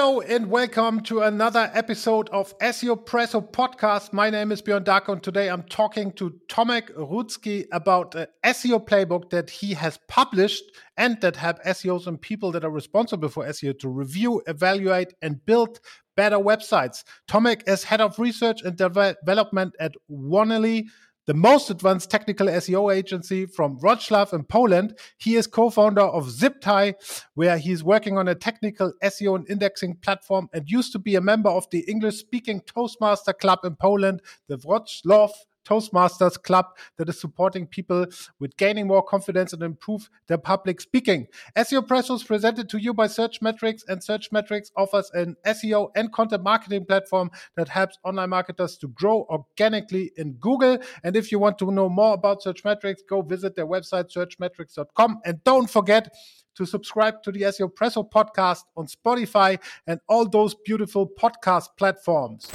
Hello and welcome to another episode of SEO Presso podcast. My name is Björn Darko and today I'm talking to Tomek Rudzki about an SEO playbook that he has published and that help SEOs and people that are responsible for SEO to review, evaluate, and build better websites. Tomek is head of research and development at Onely the most advanced technical SEO agency from Wrocław in Poland. He is co-founder of ZipTie, where he's working on a technical SEO and indexing platform and used to be a member of the English-speaking Toastmaster Club in Poland, the Wrocław Toastmasters club that is supporting people with gaining more confidence and improve their public speaking. SEO was presented to you by Searchmetrics, and Searchmetrics offers an SEO and content marketing platform that helps online marketers to grow organically in Google. And if you want to know more about Searchmetrics, go visit their website, searchmetrics.com. And don't forget, to subscribe to the SEO Presso podcast on Spotify and all those beautiful podcast platforms.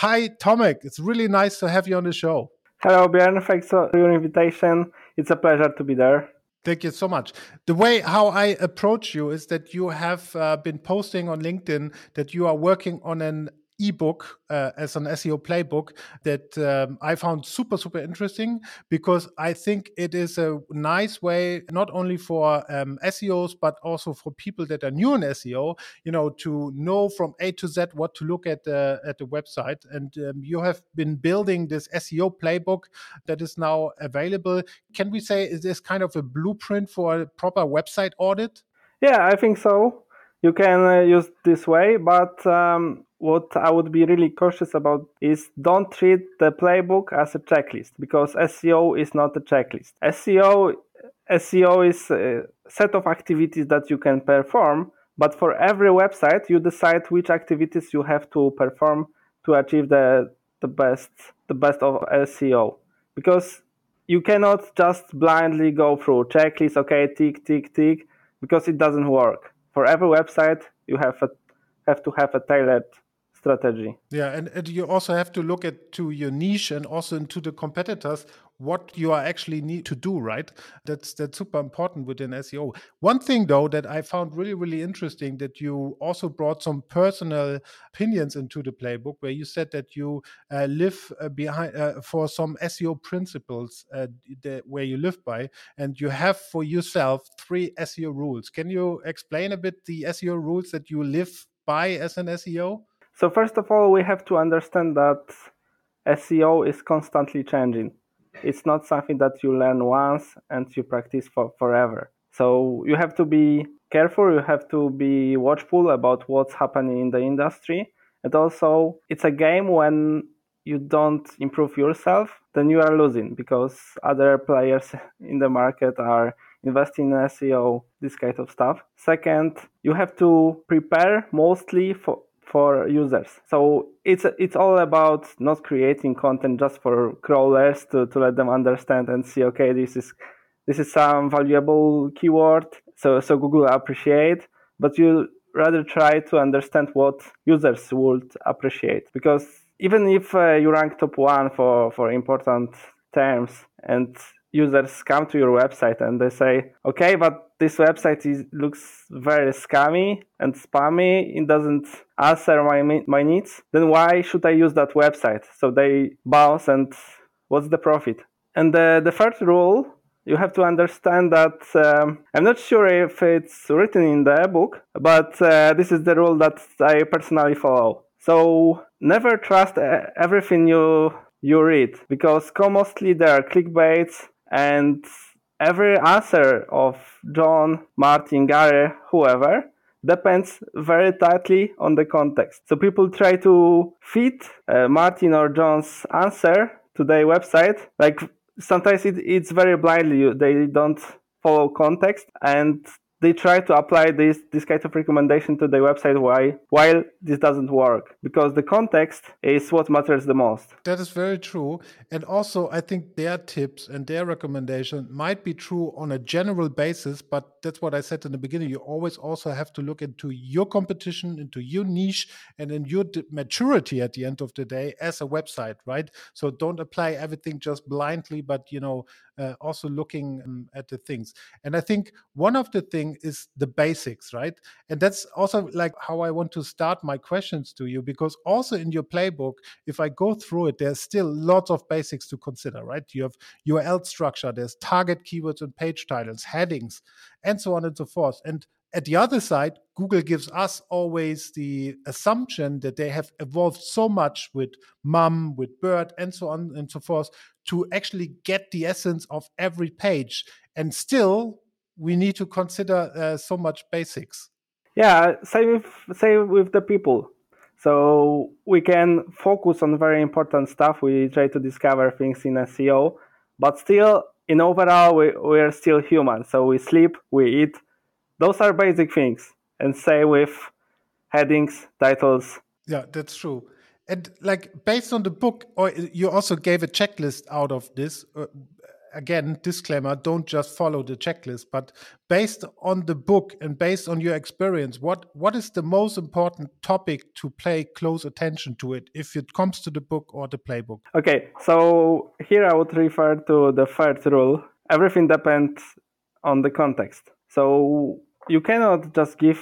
Hi, Tomek. It's really nice to have you on the show. Hello, Björn. Thanks for your invitation. It's a pleasure to be there. Thank you so much. The way how I approach you is that you have uh, been posting on LinkedIn that you are working on an ebook uh, as an SEO playbook that um, I found super, super interesting because I think it is a nice way, not only for um, SEOs, but also for people that are new in SEO, you know, to know from A to Z what to look at, uh, at the website. And um, you have been building this SEO playbook that is now available. Can we say is this kind of a blueprint for a proper website audit? Yeah, I think so. You can uh, use this way, but um, what I would be really cautious about is don't treat the playbook as a checklist because SEO is not a checklist. SEO SEO is a set of activities that you can perform, but for every website you decide which activities you have to perform to achieve the the best the best of SEO because you cannot just blindly go through checklist okay tick tick tick because it doesn't work for every website you have a have to have a tailored strategy. Yeah, and, and you also have to look at to your niche and also into the competitors what you are actually need to do, right? That's that's super important within SEO. One thing though that I found really really interesting that you also brought some personal opinions into the playbook where you said that you uh, live uh, behind uh, for some SEO principles uh, that, where you live by, and you have for yourself three SEO rules. Can you explain a bit the SEO rules that you live by as an SEO? So first of all, we have to understand that SEO is constantly changing. It's not something that you learn once and you practice for forever. So you have to be careful, you have to be watchful about what's happening in the industry. And also, it's a game when you don't improve yourself, then you are losing because other players in the market are investing in SEO, this kind of stuff. Second, you have to prepare mostly for for users. So it's it's all about not creating content just for crawlers to, to let them understand and see okay this is this is some valuable keyword so so Google appreciate but you rather try to understand what users would appreciate because even if uh, you rank top one for for important terms and users come to your website and they say okay but this website is, looks very scammy and spammy. It doesn't answer my my needs. Then why should I use that website? So they bounce, and what's the profit? And the the third rule you have to understand that um, I'm not sure if it's written in the book, but uh, this is the rule that I personally follow. So never trust uh, everything you you read because mostly there are clickbaits and every answer of John, Martin, Gary, whoever depends very tightly on the context. So people try to fit uh, Martin or John's answer to their website. Like sometimes it, it's very blindly. They don't follow context and they try to apply this this kind of recommendation to the website why while this doesn't work because the context is what matters the most. That is very true. And also i think their tips and their recommendation might be true on a general basis but that's what i said in the beginning. You always also have to look into your competition into your niche and in your maturity at the end of the day as a website right? So don't apply everything just blindly but you know uh, also looking um, at the things. And I think one of the thing is the basics, right? And that's also like how I want to start my questions to you, because also in your playbook, if I go through it, there's still lots of basics to consider, right? You have URL structure, there's target keywords and page titles, headings, and so on and so forth. And at the other side, Google gives us always the assumption that they have evolved so much with MUM, with BERT, and so on and so forth to actually get the essence of every page. And still, we need to consider uh, so much basics. Yeah, same with, same with the people. So we can focus on very important stuff. We try to discover things in SEO, but still, in overall, we, we are still human. So we sleep, we eat, those are basic things. And say with headings, titles. Yeah, that's true. And like based on the book, or you also gave a checklist out of this. Uh, again, disclaimer: don't just follow the checklist, but based on the book and based on your experience, what what is the most important topic to pay close attention to it if it comes to the book or the playbook? Okay, so here I would refer to the third rule: everything depends on the context. So you cannot just give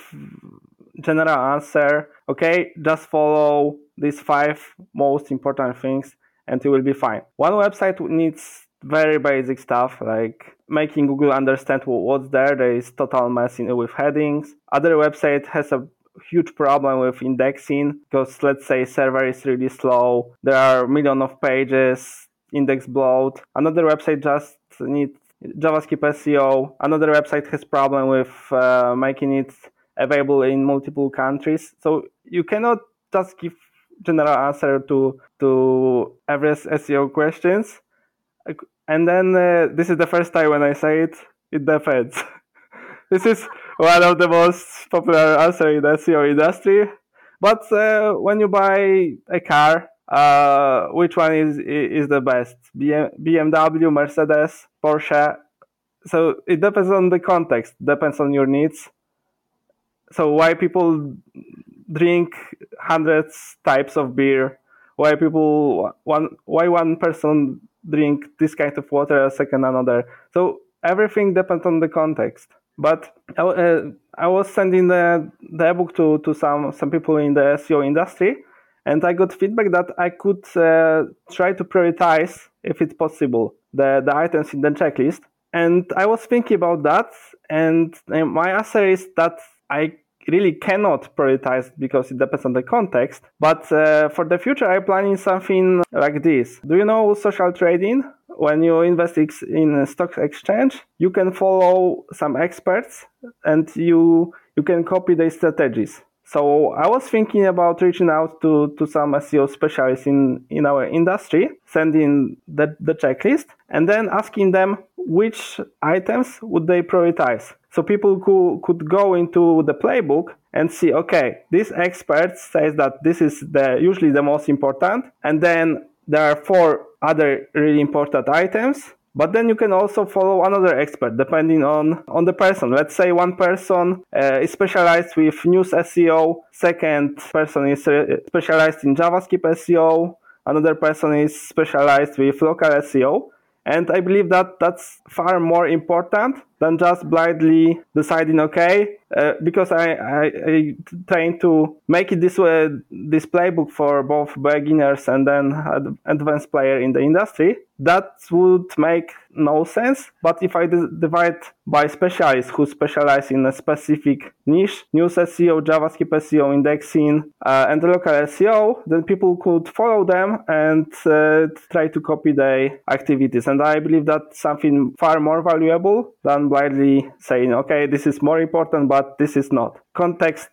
general answer okay just follow these five most important things and you will be fine. One website needs very basic stuff like making google understand what's there. There is total mess in, with headings. Other website has a huge problem with indexing because let's say server is really slow. There are million of pages index bloat. Another website just needs JavaScript SEO. Another website has problem with uh, making it available in multiple countries. So you cannot just give general answer to to every SEO questions. And then uh, this is the first time when I say it. It depends. this is one of the most popular answer in the SEO industry. But uh, when you buy a car, uh, which one is is the best? BMW, Mercedes, Porsche. So it depends on the context, depends on your needs. So why people drink hundreds types of beer? Why people one why one person drink this kind of water, a second another? So everything depends on the context. But uh, I was sending the the book to to some some people in the SEO industry, and I got feedback that I could uh, try to prioritize, if it's possible, the, the items in the checklist. And I was thinking about that, and my answer is that I really cannot prioritize because it depends on the context. But uh, for the future, I'm planning something like this. Do you know social trading? When you invest in a stock exchange, you can follow some experts and you you can copy their strategies. So I was thinking about reaching out to, to some SEO specialists in, in our industry, sending the, the checklist, and then asking them which items would they prioritize. So people who could go into the playbook and see, okay, this expert says that this is the usually the most important, and then there are four other really important items but then you can also follow another expert depending on, on the person. Let's say one person uh, is specialized with news SEO, second person is uh, specialized in JavaScript SEO, another person is specialized with local SEO. And I believe that that's far more important than just blindly deciding, okay, uh, because I, I, I to make it this way, this playbook for both beginners and then ad- advanced player in the industry. That would make no sense. But if I d- divide by specialists who specialize in a specific niche, news SEO, JavaScript SEO, indexing, uh, and local SEO, then people could follow them and uh, try to copy their activities. And I believe that's something far more valuable than blindly saying, okay, this is more important, but this is not. Context.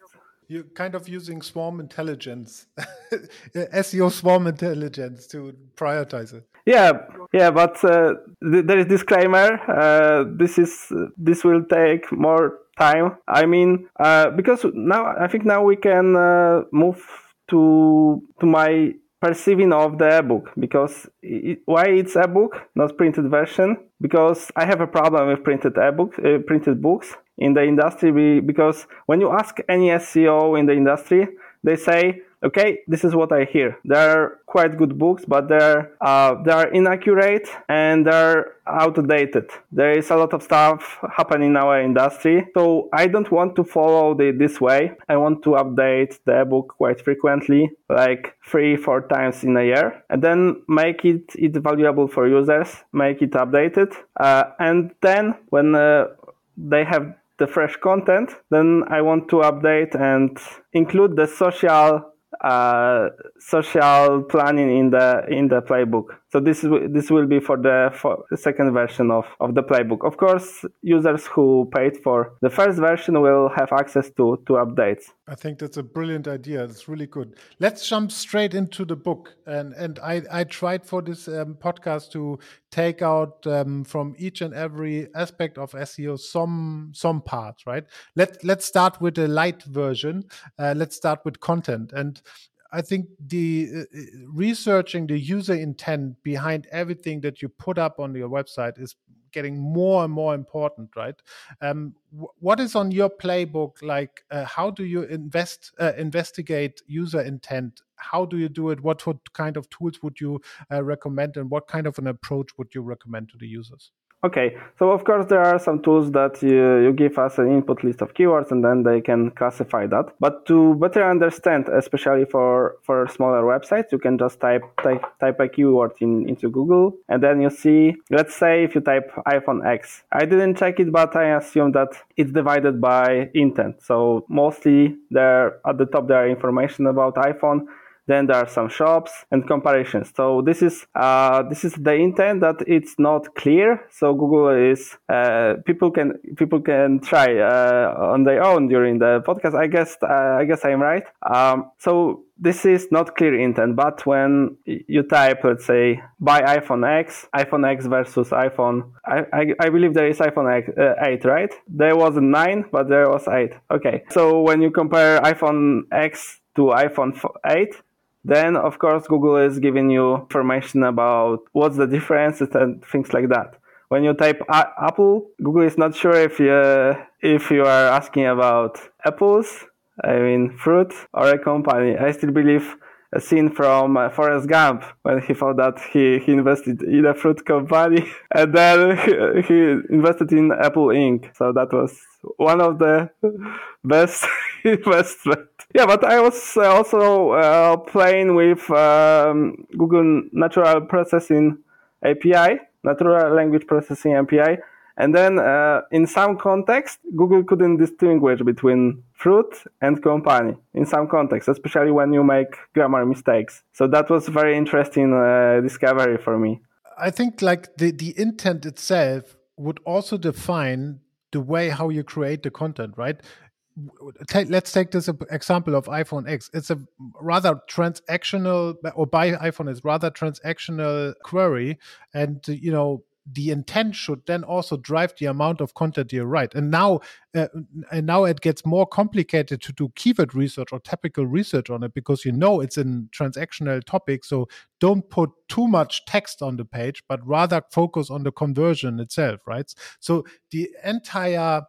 You're kind of using swarm intelligence, SEO swarm intelligence to prioritize it. Yeah, yeah, but uh, th- there is disclaimer. Uh, this is this will take more time. I mean, uh, because now I think now we can uh, move to to my perceiving of the ebook because it, why it's ebook not printed version? Because i have a problem with printed ebook uh, printed books in the industry because when you ask any seo in the industry they say okay, this is what I hear. They're quite good books, but they're uh, they're inaccurate and they're outdated. There is a lot of stuff happening in our industry, so I don't want to follow the, this way. I want to update the book quite frequently, like three, four times in a year, and then make it it valuable for users, make it updated, uh, and then when uh, they have the fresh content, then I want to update and include the social Uh, social planning in the in the playbook. So this is this will be for the, for the second version of, of the playbook. Of course, users who paid for the first version will have access to to updates. I think that's a brilliant idea. It's really good. Let's jump straight into the book. And and I I tried for this um, podcast to take out um, from each and every aspect of SEO some some parts. Right. Let let's start with the light version. Uh, let's start with content and I think the uh, uh, researching the user intent behind everything that you put up on your website is getting more and more important, right? Um, what is on your playbook? Like, uh, how do you invest uh, investigate user intent? How do you do it? What, what kind of tools would you uh, recommend, and what kind of an approach would you recommend to the users? Okay, so of course there are some tools that you, you give us an input list of keywords and then they can classify that. But to better understand, especially for, for smaller websites, you can just type, type, type a keyword in, into Google and then you see, let's say if you type iPhone X. I didn't check it, but I assume that it's divided by intent. So mostly there at the top there are information about iPhone then there are some shops and comparisons. So this is uh, this is the intent that it's not clear. So Google is uh, people can people can try uh, on their own during the podcast. I guess uh, I guess I'm right. Um, so this is not clear intent, but when you type, let's say, buy iPhone X, iPhone X versus iPhone, I, I, I believe there is iPhone X, uh, 8, right? There was a 9, but there was 8. Okay. So when you compare iPhone X to iPhone 8, then, of course, Google is giving you information about what's the differences and things like that. When you type Apple, Google is not sure if you if you are asking about apples, I mean fruit, or a company. I still believe a scene from uh, Forrest Gump when he thought that he, he invested in a fruit company and then he, he invested in Apple Inc. So that was one of the best investment. Yeah, but I was also uh, playing with um, Google Natural Processing API, Natural Language Processing API, and then uh, in some context, Google couldn't distinguish between fruit and company in some context, especially when you make grammar mistakes. So that was very interesting uh, discovery for me. I think like the, the intent itself would also define the way how you create the content, right? Let's take this example of iPhone X. It's a rather transactional, or buy iPhone is rather transactional query, and you know the intent should then also drive the amount of content you write. And now, uh, and now it gets more complicated to do keyword research or topical research on it because you know it's a transactional topic. So don't put too much text on the page, but rather focus on the conversion itself, right? So the entire,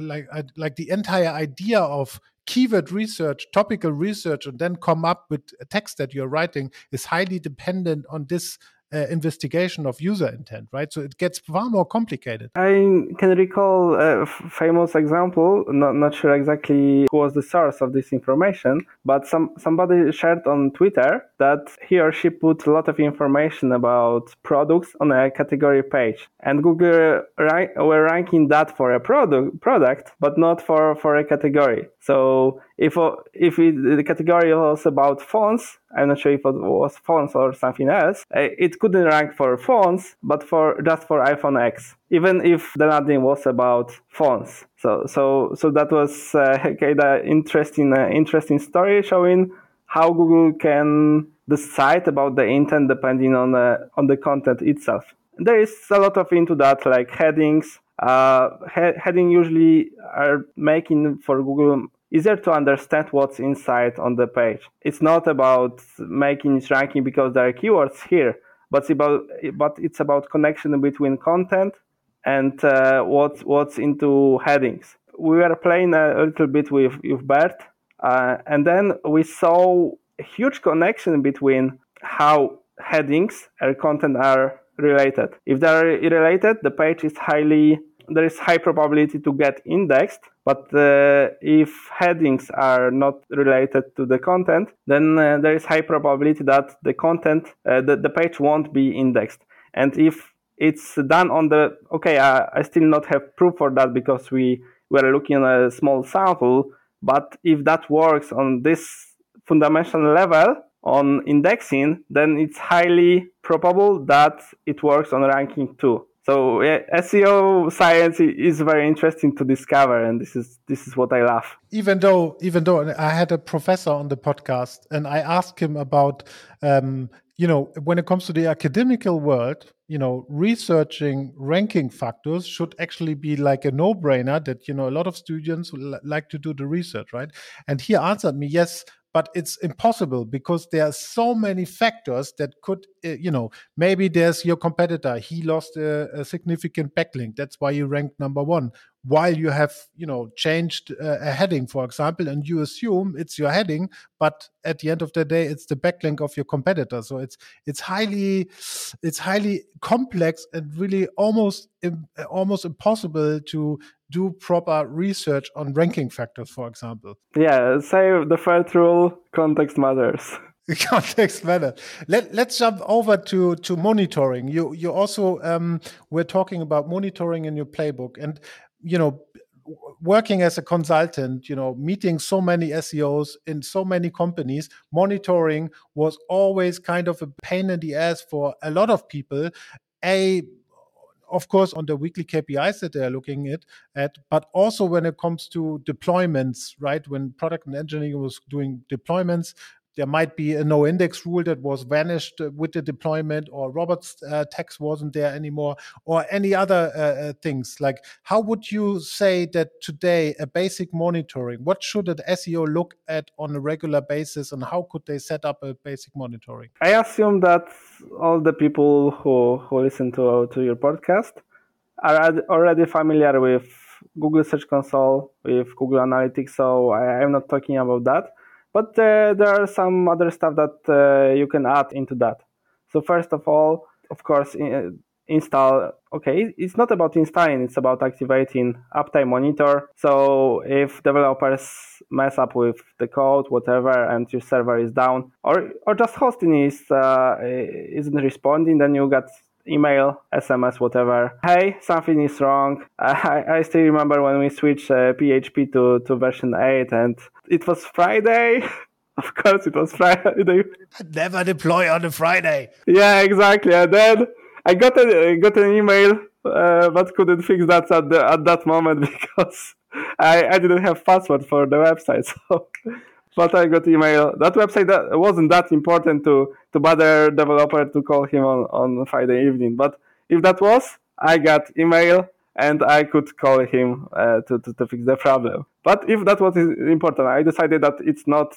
like, like the entire idea of keyword research, topical research, and then come up with a text that you're writing is highly dependent on this uh, investigation of user intent, right? So it gets far more complicated. I can recall a famous example, not, not sure exactly who was the source of this information, but some somebody shared on Twitter that he or she put a lot of information about products on a category page. And Google ra- were ranking that for a product, product, but not for, for a category. So if if it, the category was about phones, I'm not sure if it was phones or something else, eh, it couldn't rank for phones, but for just for iPhone X, even if the landing was about phones. So so so that was uh, kind of interesting uh, interesting story showing how Google can decide about the intent depending on the on the content itself. There is a lot of into that like headings. Uh, he- heading usually are making for Google easier to understand what's inside on the page. It's not about making it ranking because there are keywords here, but it's about but it's about connection between content and uh, what's what's into headings. We were playing a, little bit with with BERT Uh, and then we saw a huge connection between how headings and content are related. If they're related, the page is highly there is high probability to get indexed. But uh, if headings are not related to the content, then uh, there is high probability that the content, uh, the, the page won't be indexed. And if it's done on the okay, I, I still not have proof for that because we were looking at a small sample. But if that works on this fundamental level, on indexing, then it's highly probable that it works on ranking too. So yeah, SEO science is very interesting to discover, and this is this is what I love. Even though, even though I had a professor on the podcast, and I asked him about, um, you know, when it comes to the academical world, you know, researching ranking factors should actually be like a no-brainer. That you know, a lot of students like to do the research, right? And he answered me, yes, but it's impossible because there are so many factors that could uh, you know maybe there's your competitor he lost a, a, significant backlink that's why you ranked number one while you have you know changed uh, a heading for example and you assume it's your heading but at the end of the day it's the backlink of your competitor so it's it's highly it's highly complex and really almost almost impossible to do proper research on ranking factors for example yeah say the first rule context matters context matter. Let Let's jump over to to monitoring. You you also um, we're talking about monitoring in your playbook, and you know working as a consultant, you know, meeting so many SEOs in so many companies, monitoring was always kind of a pain in the ass for a lot of people. A of course, on the weekly KPIs that they're looking at, at, but also when it comes to deployments, right? When product and engineering was doing deployments, there might be a no index rule that was vanished uh, with the deployment or robots uh, text wasn't there anymore or any other uh, uh things. Like how would you say that today a basic monitoring what should an seo look at on a regular basis and how could they set up a basic monitoring? I assume that all the people who who listen to to your podcast are already familiar with google search console with google analytics so I, i'm not talking about that but uh, there are some other stuff that uh, you can add into that. So first of all, of course, in, install okay it's not about installing it's about activating uptime monitor so if developers mess up with the code whatever and your server is down or or just hosting is uh, isn't responding then you get email, SMS, whatever. Hey, something is wrong. I, I still remember when we switched uh, PHP to, to version 8 and it was Friday. of course, it was Friday. Never deploy on a Friday. Yeah, exactly. And then I got, a, got an email, uh, but couldn't fix that at, the, at that moment because I, I didn't have password for the website. So but I got email. That website that wasn't that important to to bother developer to call him on on Friday evening. But if that was, I got email and I could call him uh, to, to to fix the problem. But if that was important, I decided that it's not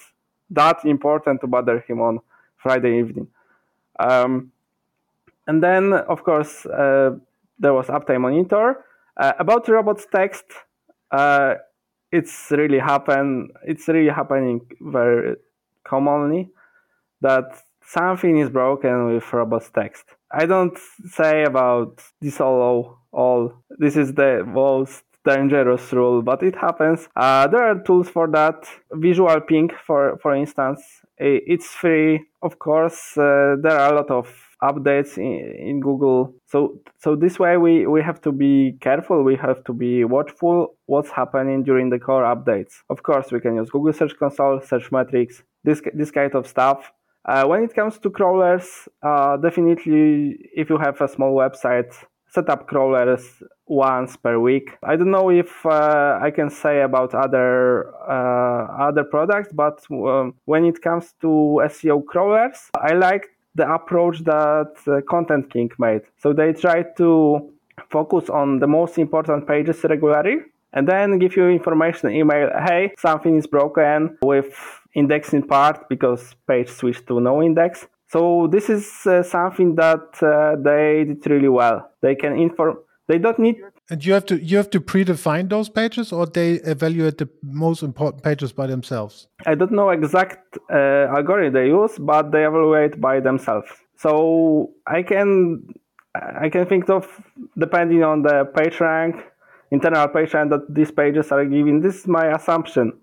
that important to bother him on Friday evening. Um, and then, of course, uh, there was uptime monitor. Uh, about robots text, uh, it's really happen it's really happening very commonly that something is broken with robots text. I don't say about this all all this is the most dangerous rule, but it happens. Uh, there are tools for that. Visualping, for for instance, it's free. Of course, uh, there are a lot of updates in, in Google. So so this way we, we have to be careful. We have to be watchful what's happening during the core updates. Of course, we can use Google Search Console, Searchmetrics, this this kind of stuff. Uh, when it comes to crawlers, uh, definitely if you have a small website, set up crawlers once per week. I don't know if uh, I can say about other uh, other products, but um, when it comes to SEO crawlers, I like the approach that uh, ContentKing made. So they try to focus on the most important pages regularly and then give you information email hey something is broken with indexing part because page switched to no index so this is uh, something that uh, they did really well they can inform they don't need And you have to you have to predefine those pages, or they evaluate the most important pages by themselves. I don't know exact uh, algorithm they use, but they evaluate by themselves. So I can I can think of depending on the page rank, internal page rank that these pages are giving. This is my assumption.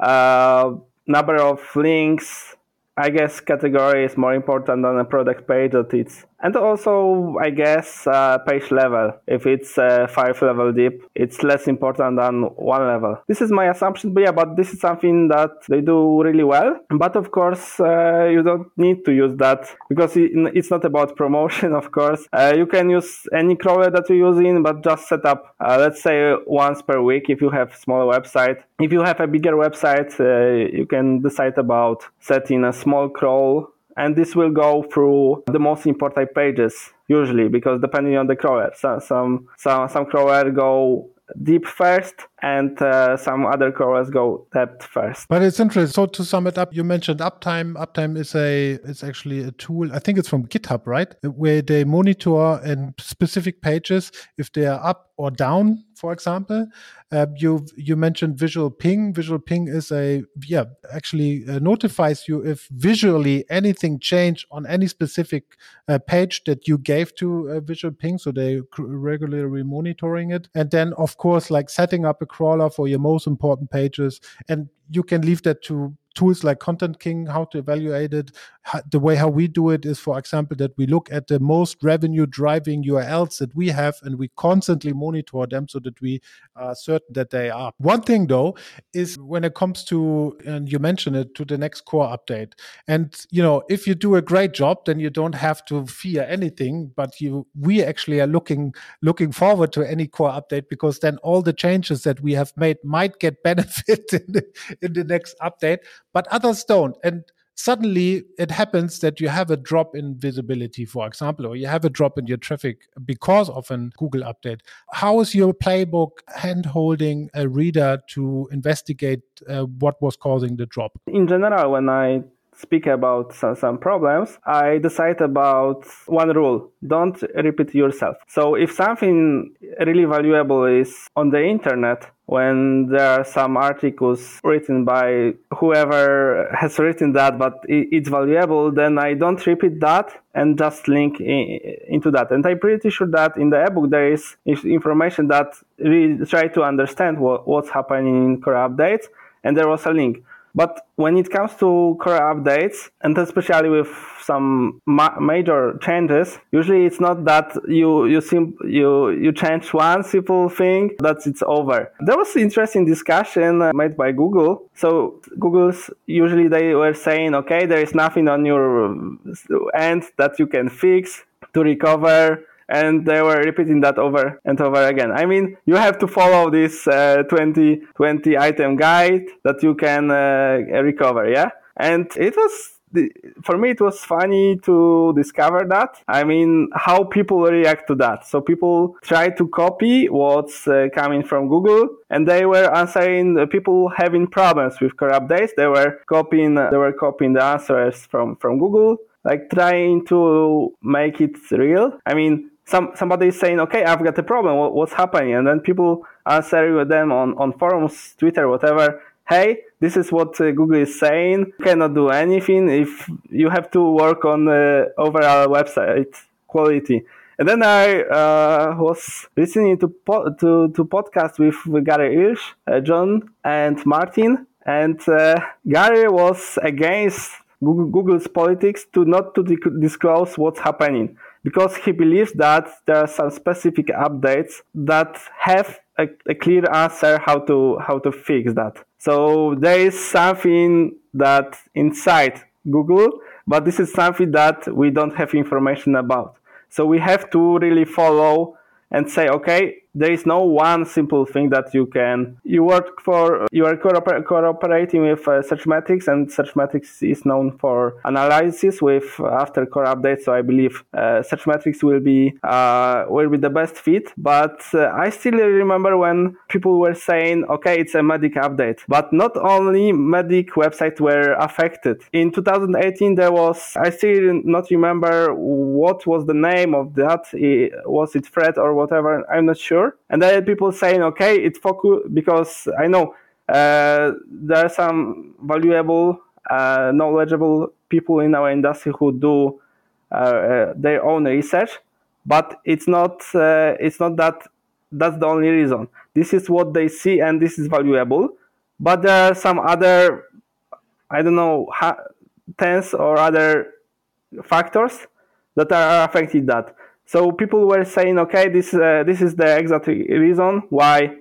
Uh, number of links, I guess category is more important than a product page that it's and also I guess uh, page level. If it's uh, five level deep, it's less important than one level. This is my assumption, but yeah, but this is something that they do really well. But of course, uh, you don't need to use that because it's not about promotion. Of course, uh, you can use any crawler that you're using, but just set up, uh, let's say once per week if you have smaller website. If you have a bigger website, uh, you can decide about setting a small crawl and this will go through the most important pages usually because depending on the crawler. Some some some, some crawler go deep first and uh, some other crawlers go depth first. But it's interesting. So to sum it up, you mentioned Uptime. Uptime is a it's actually a tool. I think it's from GitHub, right? Where they monitor in specific pages if they are up or down, for example. Uh, you you mentioned visual ping. Visual ping is a yeah actually uh, notifies you if visually anything changed on any specific uh, page that you gave to visual ping. So they regularly monitoring it, and then of course like setting up a crawler for your most important pages. And you can leave that to tools like ContentKing, how to evaluate it. The way how we do it is, for example, that we look at the most revenue driving URLs that we have and we constantly monitor them so that we are certain that they are. One thing though is when it comes to, and you mentioned it, to the next core update. And, you know, if you do a great job, then you don't have to fear anything, but you, we actually are looking, looking forward to any core update because then all the changes that we have made might get benefit in the, in the next update but others don't. And suddenly it happens that you have a drop in visibility, for example, or you have a drop in your traffic because of a Google update. How is your playbook hand holding a reader to investigate uh, what was causing the drop? In general, when I speak about some, some problems, I decide about one rule. Don't repeat yourself. So if something really valuable is on the internet, when there are some articles written by whoever has written that, but it's valuable, then I don't repeat that and just link in, into that. And I'm pretty sure that in the ebook there is information that really try to understand what, what's happening in core updates, and there was a link. But when it comes to core updates, and especially with some ma- major changes, usually it's not that you you sim- you you change one simple thing that it's over. There was interesting discussion uh, made by Google. So Google's usually they were saying, okay, there is nothing on your uh, end that you can fix to recover and they were repeating that over and over again. I mean, you have to follow this uh, 20, 20 item guide that you can uh, recover, yeah? And it was for me it was funny to discover that i mean how people react to that so people try to copy what's uh, coming from google and they were answering uh, people having problems with core updates they were copying they were copying the answers from from google like trying to make it real i mean some somebody is saying, "Okay, I've got a problem. What, what's happening?" And then people answer with them on on forums, Twitter, whatever. Hey, this is what uh, Google is saying. You cannot do anything if you have to work on the overall website quality. And then I uh, was listening to po- to to podcast with Gary Illyes, uh, John, and Martin, and uh, Gary was against Google's politics to not to disclose what's happening because he believes that there are some specific updates that have a, a, clear answer how to how to fix that. So there is something that inside Google, but this is something that we don't have information about. So we have to really follow and say, okay, there is no one simple thing that you can you work for you are cooper- cooperating with uh, searchmetrics and searchmetrics is known for analysis with uh, after core updates. So i believe uh, searchmetrics will be uh, will be the best fit. But uh, i still remember when people were saying okay it's a medic update. But not only medic websites were affected. In 2018 there was i still not remember what was the name of that was it fred or whatever? I'm not sure sure. And then people saying, okay, it's focus because I know uh, there are some valuable, uh, knowledgeable people in our industry who do uh, uh their own research, but it's not uh, it's not that that's the only reason. This is what they see, and this is valuable. But there are some other, I don't know, tens or other factors that are affecting that. So people were saying, okay, this uh, this is the exact reason why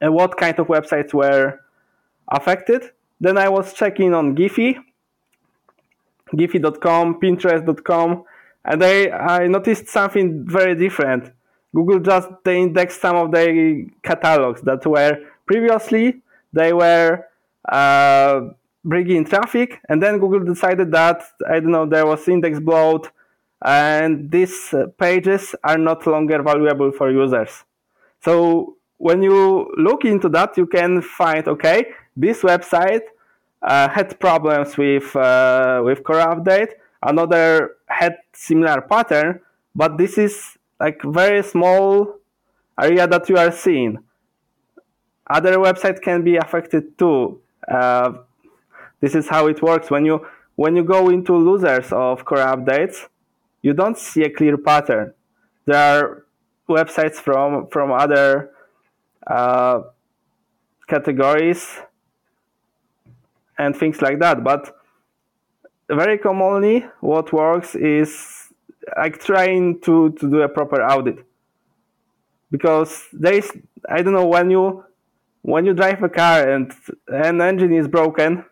and what kind of websites were affected. Then I was checking on Giphy, Giphy.com, Pinterest.com, and I, I noticed something very different. Google just they indexed some of the catalogs that were previously they were uh, bringing traffic, and then Google decided that I don't know there was index bloat and these pages are not longer valuable for users. So when you look into that, you can find, okay, this website uh, had problems with, uh, with core update. Another had similar pattern, but this is like very small area that you are seeing. Other websites can be affected too. Uh, this is how it works when you when you go into losers of core updates you don't see a clear pattern. There are websites from from other uh, categories and things like that, but very commonly what works is like trying to, to do a proper audit because there is I don't know when you when you drive a car and an engine is broken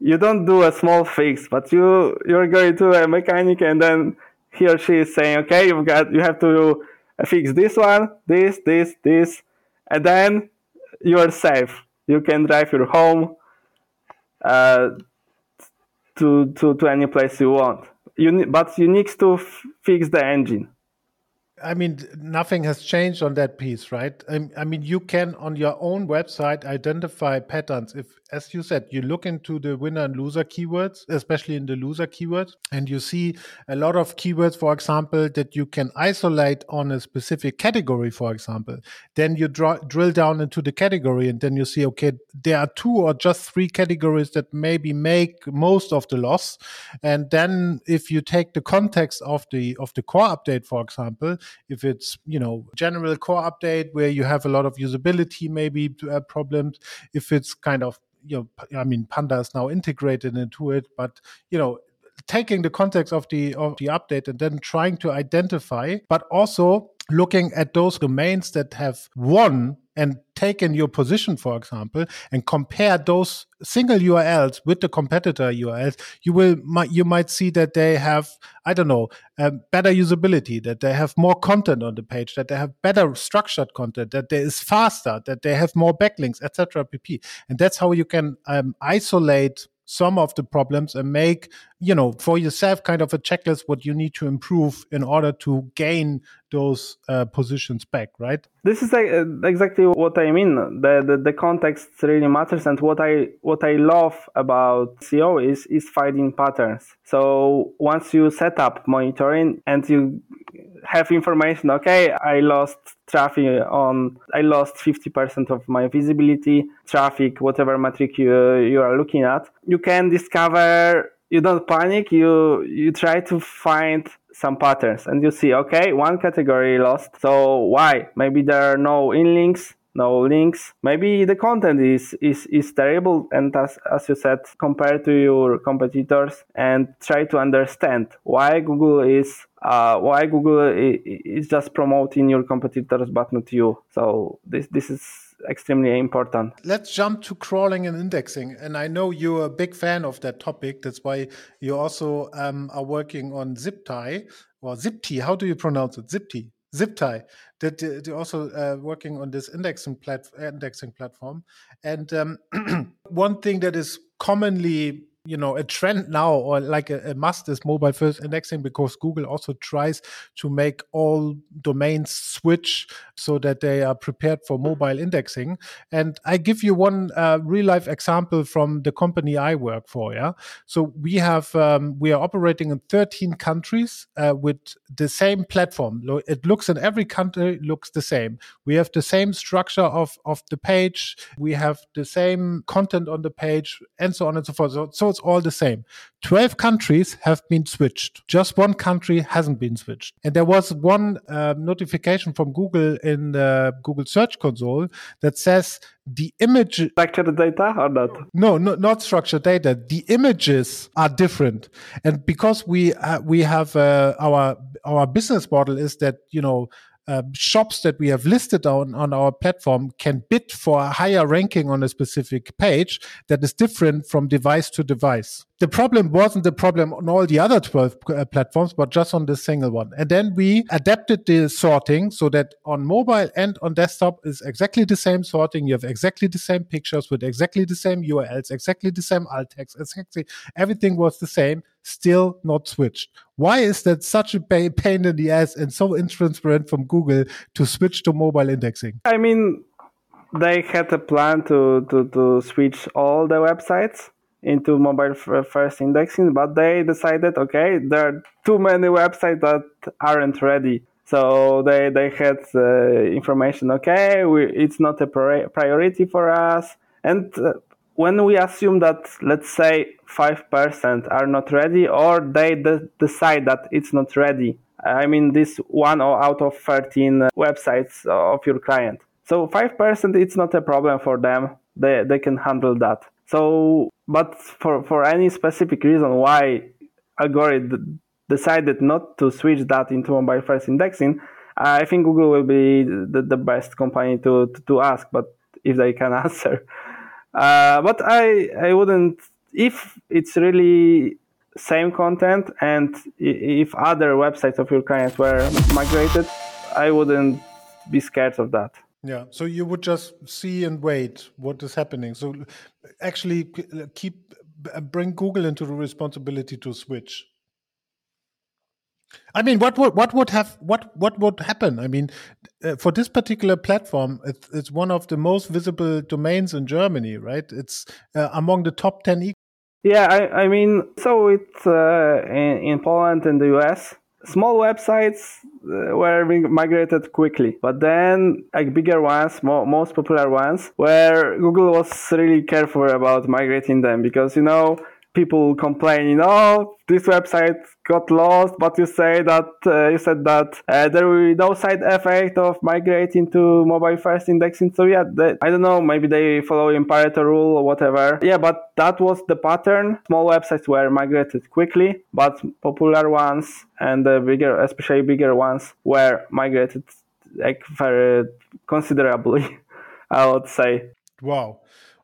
you don't do a small fix, but you you're going to a mechanic and then he or she is saying, okay, you've got you have to fix this one, this, this, this, and then you are safe. You can drive your home uh, to to to any place you want. You but you need to f- fix the engine. I mean, nothing has changed on that piece, right? I mean, you can on your own website identify patterns. If, as you said, you look into the winner and loser keywords, especially in the loser keywords, and you see a lot of keywords, for example, that you can isolate on a specific category, for example. Then you draw, drill down into the category, and then you see, okay, there are two or just three categories that maybe make most of the loss. And then if you take the context of the of the core update, for example, if it's you know general core update where you have a lot of usability maybe uh, problems if it's kind of you know i mean panda is now integrated into it but you know taking the context of the of the update and then trying to identify but also looking at those domains that have won and taken your position, for example, and compare those single URLs with the competitor URLs, you will might, you might see that they have I don't know um, better usability, that they have more content on the page, that they have better structured content, that there is faster, that they have more backlinks, etc. pp. And that's how you can um, isolate some of the problems and make you know for yourself kind of a checklist what you need to improve in order to gain those uh, positions back right? This is uh, exactly what i mean. The, the, the context really matters and what i what i love about seo is is finding patterns. So once you set up monitoring and you have information okay i lost traffic on i lost 50% of my visibility traffic whatever metric you, you are looking at you can discover you don't panic you you try to find some patterns and you see okay one category lost so why? Maybe there are no in links no links. Maybe the content is is is terrible and as as you said compared to your competitors and try to understand why google is uh, why google is just promoting your competitors but not you. So this this is extremely important. Let's jump to crawling and indexing. And I know you're a big fan of that topic. That's why you also um, are working on ZipTie or ZipTie. How do you pronounce it? ZipTie. ZipTie that they're also uh, working on this indexing, plat- indexing platform. And um, one thing that is commonly you know a trend now or like a, a, must is mobile first indexing because google also tries to make all domains switch so that they are prepared for mobile indexing. And i give you one uh, real life example from the company i work for yeah? So we have um, we are operating in 13 countries uh, with the same platform. It looks in every country looks the same. We have the same structure of of the page. We have the same content on the page and so on and so forth. So, so it's all the same. 12 countries have been switched. Just one country hasn't been switched. And there was one uh, notification from Google in the Google Search Console that says the image structured data or not no, no not structured data the images are different and because we uh, we have uh, our our business model is that you know uh, shops that we have listed on, on our platform can bid for a higher ranking on a specific page that is different from device to device the problem wasn't the problem on all the other 12 uh, platforms, but just on this single one. And then we adapted the sorting so that on mobile and on desktop is exactly the same sorting. You have exactly the same pictures with exactly the same URLs, exactly the same alt text, exactly everything was the same, still not switched. Why is that such a pain in the ass and so intransparent from Google to switch to mobile indexing? I mean, they had a plan to, to, to switch all the websites into mobile first indexing, but they decided, okay, there are too many websites that aren't ready. So they, they had uh, information, okay, we, it's not a priority for us. And uh, when we assume that, let's say, 5% are not ready or they de- decide that it's not ready, I mean, this one out of 13 websites of your client. So 5% it's not a problem for them. They, they can handle that. So, but for, for any specific reason why algorithm decided not to switch that into mobile first indexing, I think Google will be the, the best company to, to, to ask, but if they can answer. Uh, but I, I wouldn't, if it's really same content and if other websites of your clients were migrated, I wouldn't be scared of that. Yeah, so you would just see and wait what is happening. So actually keep bring Google into the responsibility to switch. I mean, what would what would have what what would happen? I mean, uh, for this particular platform, it's, it's one of the most visible domains in Germany, right? It's uh, among the top ten. E yeah, I, I mean, so it's uh, in, in Poland and the US small websites uh, were migrated quickly. But then like bigger ones mo- most popular ones where google was really careful about migrating them because you know people complaining, oh, this website got lost, but you say that uh, you said that uh, there will be no side effect of migrating to mobile first indexing. So yeah, they, I don't know, maybe they follow in Pareto rule or whatever. Yeah, but that was the pattern. Small websites were migrated quickly, but popular ones and the bigger, especially bigger ones, were migrated like very considerably. I would say. Wow.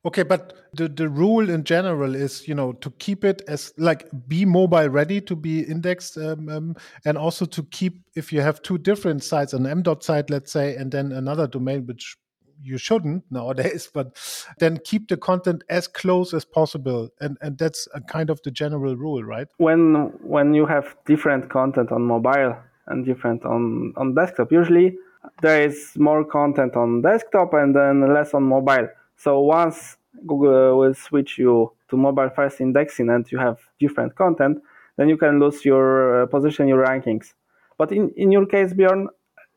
Okay, but the, the rule in general is, you know, to keep it as like be mobile ready to be indexed, um, um, and also to keep if you have two different sites, an M dot site, let's say, and then another domain which you shouldn't nowadays, but then keep the content as close as possible, and and that's a kind of the general rule, right? When when you have different content on mobile and different on on desktop, usually there is more content on desktop and then less on mobile so once Google will switch you to mobile first indexing and you have different content, then you can lose your uh, position, your rankings. But in, in your case, Bjorn,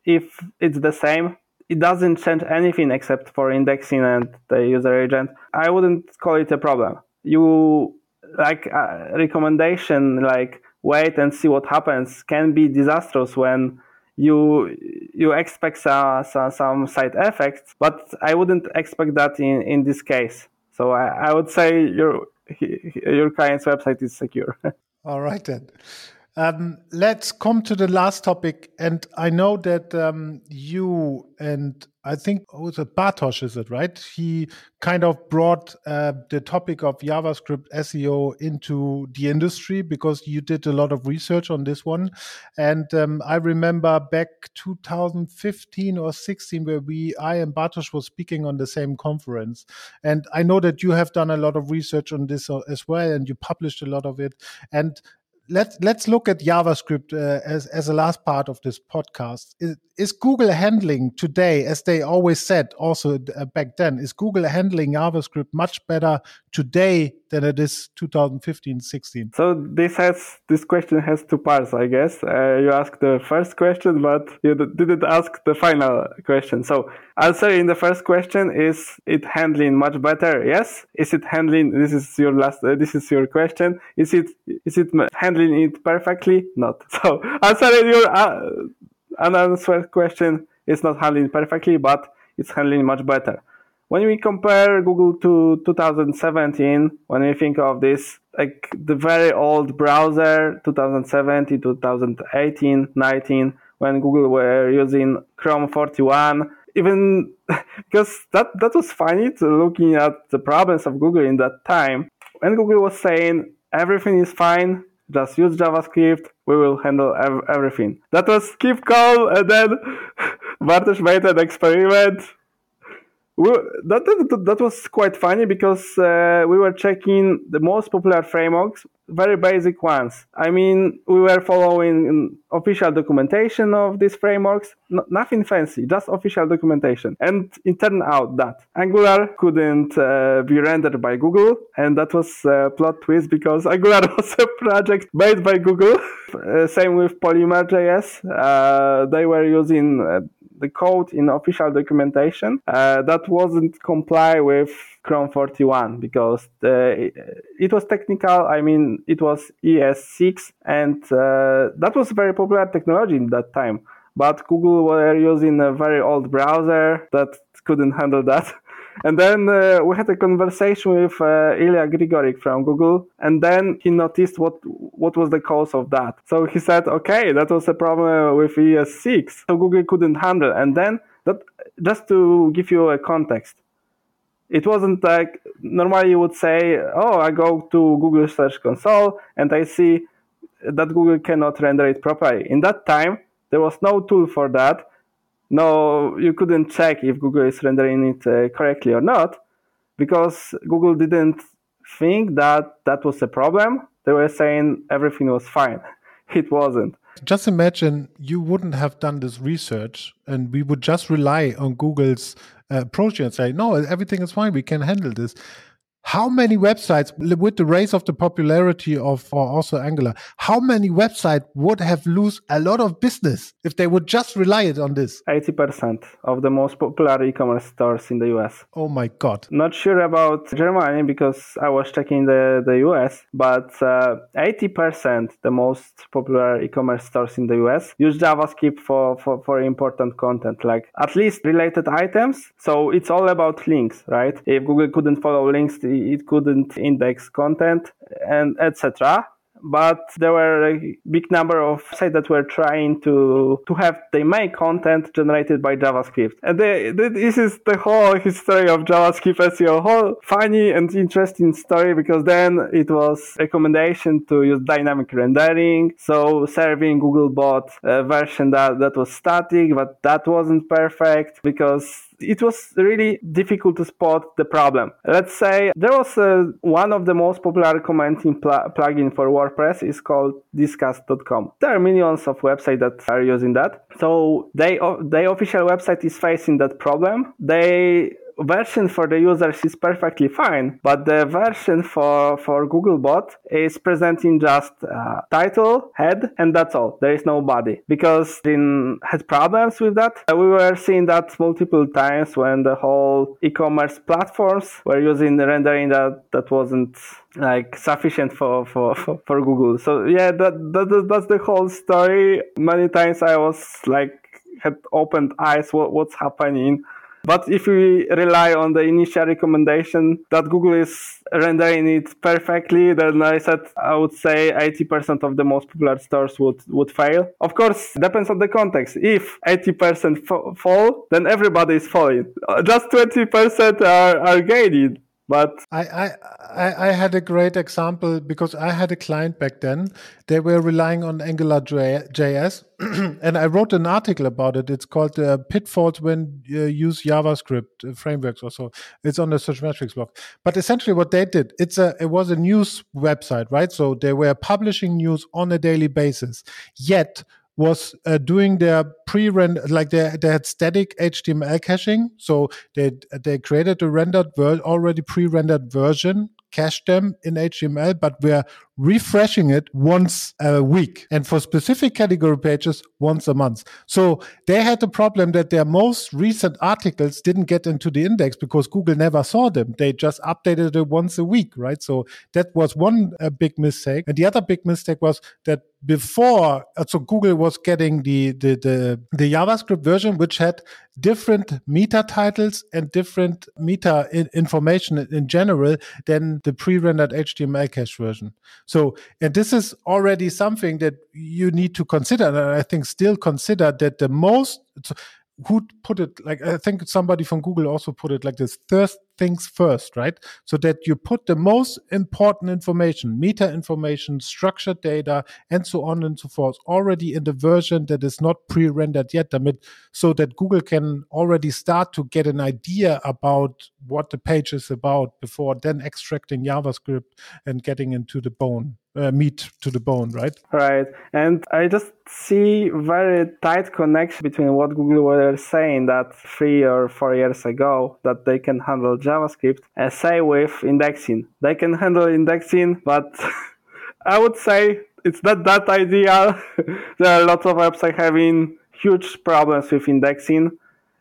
if it's the same, it doesn't change anything except for indexing and the user agent. I wouldn't call it a problem. You like uh, recommendation like wait and see what happens can be disastrous when you you expect some, some, some side effects, but I wouldn't expect that in, in this case. So I, I would say your your client's website is secure. All right then. Um, let's come to the last topic. And I know that um, you and I think it Bartosz, is it right? He kind of brought uh, the topic of JavaScript SEO into the industry because you did a lot of research on this one. And um, I remember back 2015 or 16 where we, I and Bartosz was speaking on the same conference. And I know that you have done a lot of research on this uh, as well, and you published a lot of it. And let's let's look at JavaScript uh, as as a last part of this podcast. Is, is, Google handling today, as they always said, also uh, back then, is Google handling JavaScript much better today than it is 2015 16 so this has this question has two parts i guess. Uh, you asked the first question but you didn't ask the final question. So answer in the first question is it handling much better? Yes. Is it handling this is your last uh, this is your question. Is it is it handling it perfectly? Not. So answering your uh, unanswered question is not handling perfectly but it's handling much better when we compare Google to 2017, when we think of this, like the very old browser, 2017, 2018, 19, when Google were using Chrome 41, even because that, that was funny to looking at the problems of Google in that time. When Google was saying everything is fine, just use JavaScript, we will handle ev- everything. That was keep calm, and then Bartosz made an experiment that, that, that was quite funny because uh, we were checking the most popular frameworks, very basic ones. I mean, we were following official documentation of these frameworks, no, nothing fancy, just official documentation. And it turned out that Angular couldn't uh, be rendered by Google, and that was a plot twist because Angular was a project made by Google. uh, same with Polymer.js. Uh, they were using uh, the code in official documentation uh, that wasn't comply with Chrome 41 because the, it was technical. I mean, it was ES6, and uh, that was very popular technology in that time. But Google were using a very old browser that couldn't handle that. And then uh, we had a conversation with uh, Ilya Grigorik from Google, and then he noticed what what was the cause of that. So he said, okay, that was a problem with ES6, so Google couldn't handle. And then that just to give you a context, it wasn't like normally you would say, oh, I go to Google Search Console and I see that Google cannot render it properly. In that time, there was no tool for that no, you couldn't check if Google is rendering it uh, correctly or not because Google didn't think that that was a problem. They were saying everything was fine. It wasn't. Just imagine you wouldn't have done this research and we would just rely on Google's uh, approach and say, no, everything is fine. We can handle this. How many websites, with the rise of the popularity of or also Angular, how many websites would have lose a lot of business if they would just rely it on this? 80% of the most popular e-commerce stores in the US. Oh my God. Not sure about Germany because I was checking the, the US, but uh, 80% the most popular e-commerce stores in the US use JavaScript for, for, for important content, like at least related items. So it's all about links, right? If Google couldn't follow links, it couldn't index content and etc but there were a big number of sites that were trying to to have they make content generated by JavaScript. And they, they, this is the whole history of JavaScript SEO, whole funny and interesting story because then it was recommendation to use dynamic rendering, so serving Googlebot a version that that was static, but that wasn't perfect because it was really difficult to spot the problem. Let's say there was a, one of the most popular commenting pl- plugin for WordPress is called Disqus.com. There are millions of websites that are using that. So they, the official website is facing that problem. They version for the users is perfectly fine, but the version for, for Googlebot is presenting just uh, title, head, and that's all. There is no body because in had problems with that. Uh, we were seeing that multiple times when the whole e-commerce platforms were using the rendering that that wasn't like sufficient for, for, for, for Google. So yeah, that, that that's the whole story. Many times I was like had opened eyes what, what's happening But if we rely on the initial recommendation that Google is rendering it perfectly, then I said I would say 80% of the most popular stores would, would fail. Of course, depends on the context. If 80% fa- fall, then everybody is falling. Uh, just 20% are, are gaining. But I, I, I had a great example because I had a client back then. They were relying on Angular JS, and I wrote an article about it. It's called uh, "Pitfalls When You Use JavaScript uh, Frameworks." Also, it's on the Searchmetrics blog. But essentially, what they did, it's a it was a news website, right? So they were publishing news on a daily basis. Yet was uh, doing their pre-render like they, they had static html caching. So they they created a rendered ver- already pre-rendered version cached them in html but we're refreshing it once a week and for specific category pages once a month. So they had the problem that their most recent articles didn't get into the index because google never saw them. They just updated it once a week right? So that was one uh, big mistake. And the other big mistake was that before so google was getting the, the the the javascript version which had different meta titles and different meta information in general than the pre-rendered html cache version. So and this is already something that you need to consider and i think still consider that the most who put it like i think somebody from google also put it like this first things first right so that you put the most important information meta information structured data and so on and so forth already in the version that is not pre-rendered yet damit so that google can already start to get an idea about what the page is about before then extracting javascript and getting into the bone uh, meat to the bone, right? Right. And I just see very tight connection between what Google were saying that three or four years ago that they can handle JavaScript say with indexing. They can handle indexing, but I would say it's not that ideal. there are lots of apps are having huge problems with indexing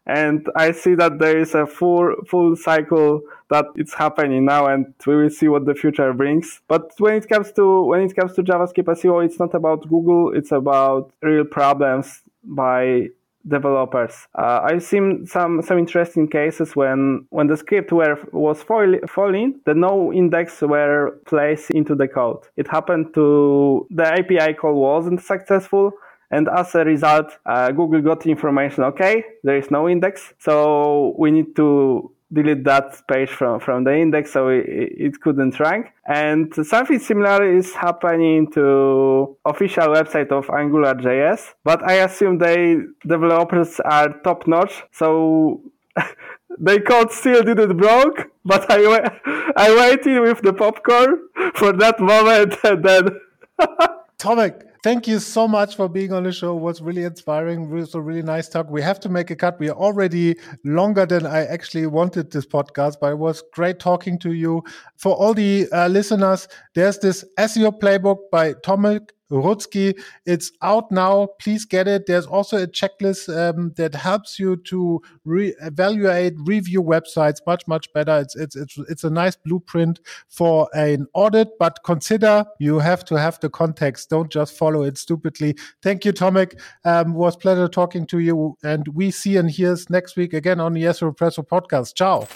and I see that there is a full full cycle that it's happening now, and we will see what the future brings. But when it comes to when it comes to JavaScript SEO, it's not about Google; it's about real problems by developers. Uh, I've seen some some interesting cases when when the script were was falling, the no index were placed into the code. It happened to the API call wasn't successful and as a result, uh, Google got information, okay, there is no index. So we need to delete that page from, from the index so it, it couldn't rank. And something similar is happening to official website of AngularJS, but I assume they developers are top notch. So they code still didn't broke, but I, I waited with the popcorn for that moment and then. Tomek, thank you so much for being on the show. It was really inspiring. It was a really nice talk. We have to make a cut. We are already longer than I actually wanted this podcast, but it was great talking to you. For all the uh, listeners, there's this SEO playbook by Tomek Rudzki. It's out now. Please get it. There's also a checklist um, that helps you to re- evaluate, review websites much, much better. It's, it's, it's, it's a nice blueprint for an audit, but consider you have to have the context. Don't just follow it stupidly. Thank you, Tomek. Um, was pleasure talking to you. And we see and hear next week again on the SEOPresso podcast. Ciao.